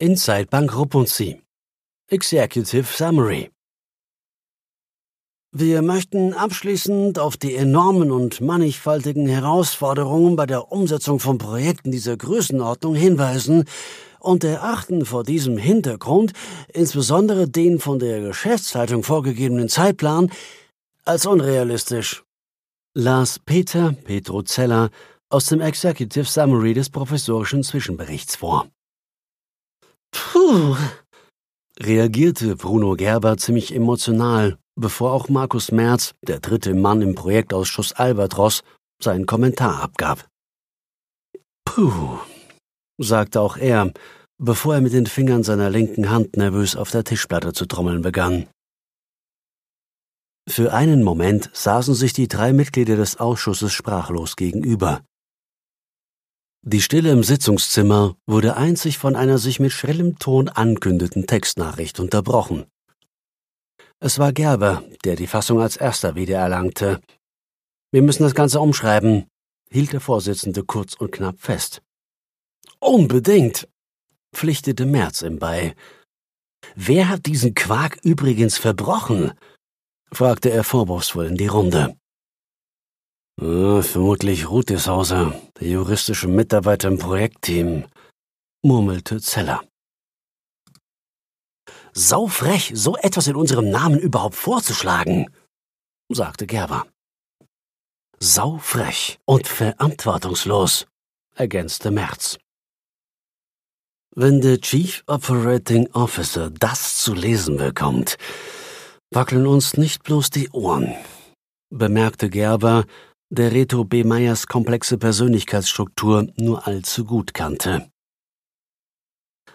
Inside Bank Rupunzi. Executive Summary. Wir möchten abschließend auf die enormen und mannigfaltigen Herausforderungen bei der Umsetzung von Projekten dieser Größenordnung hinweisen und erachten vor diesem Hintergrund insbesondere den von der Geschäftsleitung vorgegebenen Zeitplan als unrealistisch. Las Peter Petrozella aus dem Executive Summary des professorischen Zwischenberichts vor. Puh, reagierte Bruno Gerber ziemlich emotional, bevor auch Markus Merz, der dritte Mann im Projektausschuss Albatros, seinen Kommentar abgab. Puh, sagte auch er, bevor er mit den Fingern seiner linken Hand nervös auf der Tischplatte zu trommeln begann. Für einen Moment saßen sich die drei Mitglieder des Ausschusses sprachlos gegenüber. Die Stille im Sitzungszimmer wurde einzig von einer sich mit schrillem Ton ankündeten Textnachricht unterbrochen. Es war Gerber, der die Fassung als erster wiedererlangte. Wir müssen das Ganze umschreiben, hielt der Vorsitzende kurz und knapp fest. Unbedingt, pflichtete Merz ihm bei. Wer hat diesen Quark übrigens verbrochen? fragte er vorwurfsvoll in die Runde. Ja, vermutlich Rutishauser, der juristische Mitarbeiter im Projektteam, murmelte Zeller. Saufrech, so etwas in unserem Namen überhaupt vorzuschlagen, sagte Gerber. Saufrech und verantwortungslos, ergänzte Merz. Wenn der Chief Operating Officer das zu lesen bekommt, wackeln uns nicht bloß die Ohren, bemerkte Gerber, der Reto B. Meyers komplexe Persönlichkeitsstruktur nur allzu gut kannte.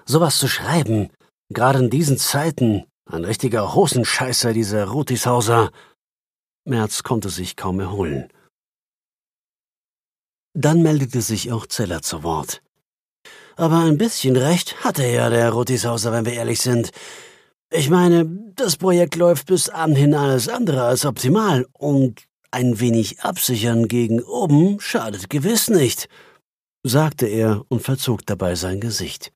Sowas zu schreiben, gerade in diesen Zeiten, ein richtiger Hosenscheißer, dieser Rutishauser. Merz konnte sich kaum erholen. Dann meldete sich auch Zeller zu Wort. Aber ein bisschen recht hatte ja der Rutishauser, wenn wir ehrlich sind. Ich meine, das Projekt läuft bis anhin alles andere als optimal und ein wenig absichern gegen oben schadet gewiss nicht, sagte er und verzog dabei sein Gesicht.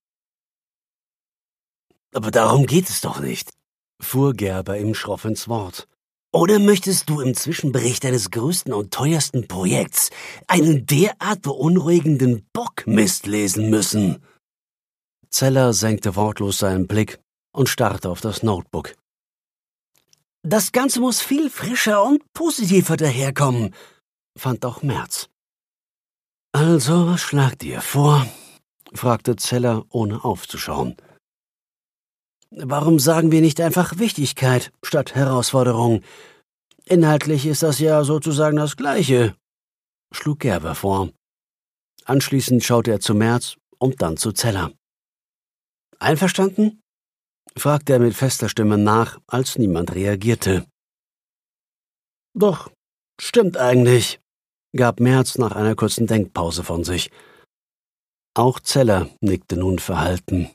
Aber darum geht es doch nicht, fuhr Gerber ihm schroff ins Wort. Oder möchtest du im Zwischenbericht deines größten und teuersten Projekts einen derart beunruhigenden Bockmist lesen müssen? Zeller senkte wortlos seinen Blick und starrte auf das Notebook. Das Ganze muss viel frischer und positiver daherkommen, fand auch Merz. Also, was schlagt ihr vor? fragte Zeller, ohne aufzuschauen. Warum sagen wir nicht einfach Wichtigkeit statt Herausforderung? Inhaltlich ist das ja sozusagen das Gleiche, schlug Gerber vor. Anschließend schaute er zu Merz und dann zu Zeller. Einverstanden? Fragte er mit fester Stimme nach, als niemand reagierte. Doch, stimmt eigentlich, gab Merz nach einer kurzen Denkpause von sich. Auch Zeller nickte nun verhalten.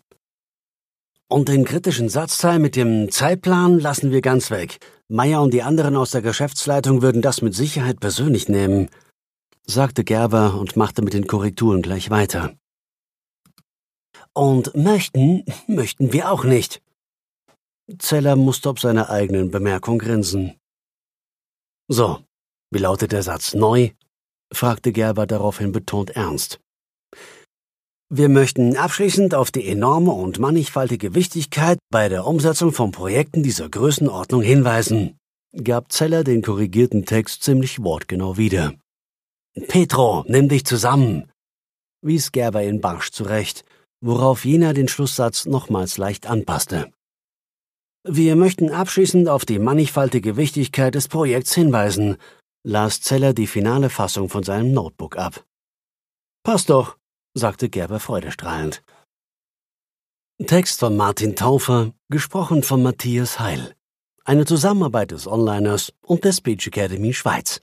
Und den kritischen Satzteil mit dem Zeitplan lassen wir ganz weg. Meier und die anderen aus der Geschäftsleitung würden das mit Sicherheit persönlich nehmen, sagte Gerber und machte mit den Korrekturen gleich weiter. Und möchten, möchten wir auch nicht. Zeller musste ob seiner eigenen Bemerkung grinsen. So, wie lautet der Satz neu? fragte Gerber daraufhin betont ernst. Wir möchten abschließend auf die enorme und mannigfaltige Wichtigkeit bei der Umsetzung von Projekten dieser Größenordnung hinweisen, gab Zeller den korrigierten Text ziemlich wortgenau wieder. Petro, nimm dich zusammen, wies Gerber in barsch zurecht, worauf jener den Schlusssatz nochmals leicht anpasste. Wir möchten abschließend auf die mannigfaltige Wichtigkeit des Projekts hinweisen, las Zeller die finale Fassung von seinem Notebook ab. Passt doch, sagte Gerber freudestrahlend. Text von Martin Taufer, gesprochen von Matthias Heil. Eine Zusammenarbeit des Onliners und der Speech Academy Schweiz.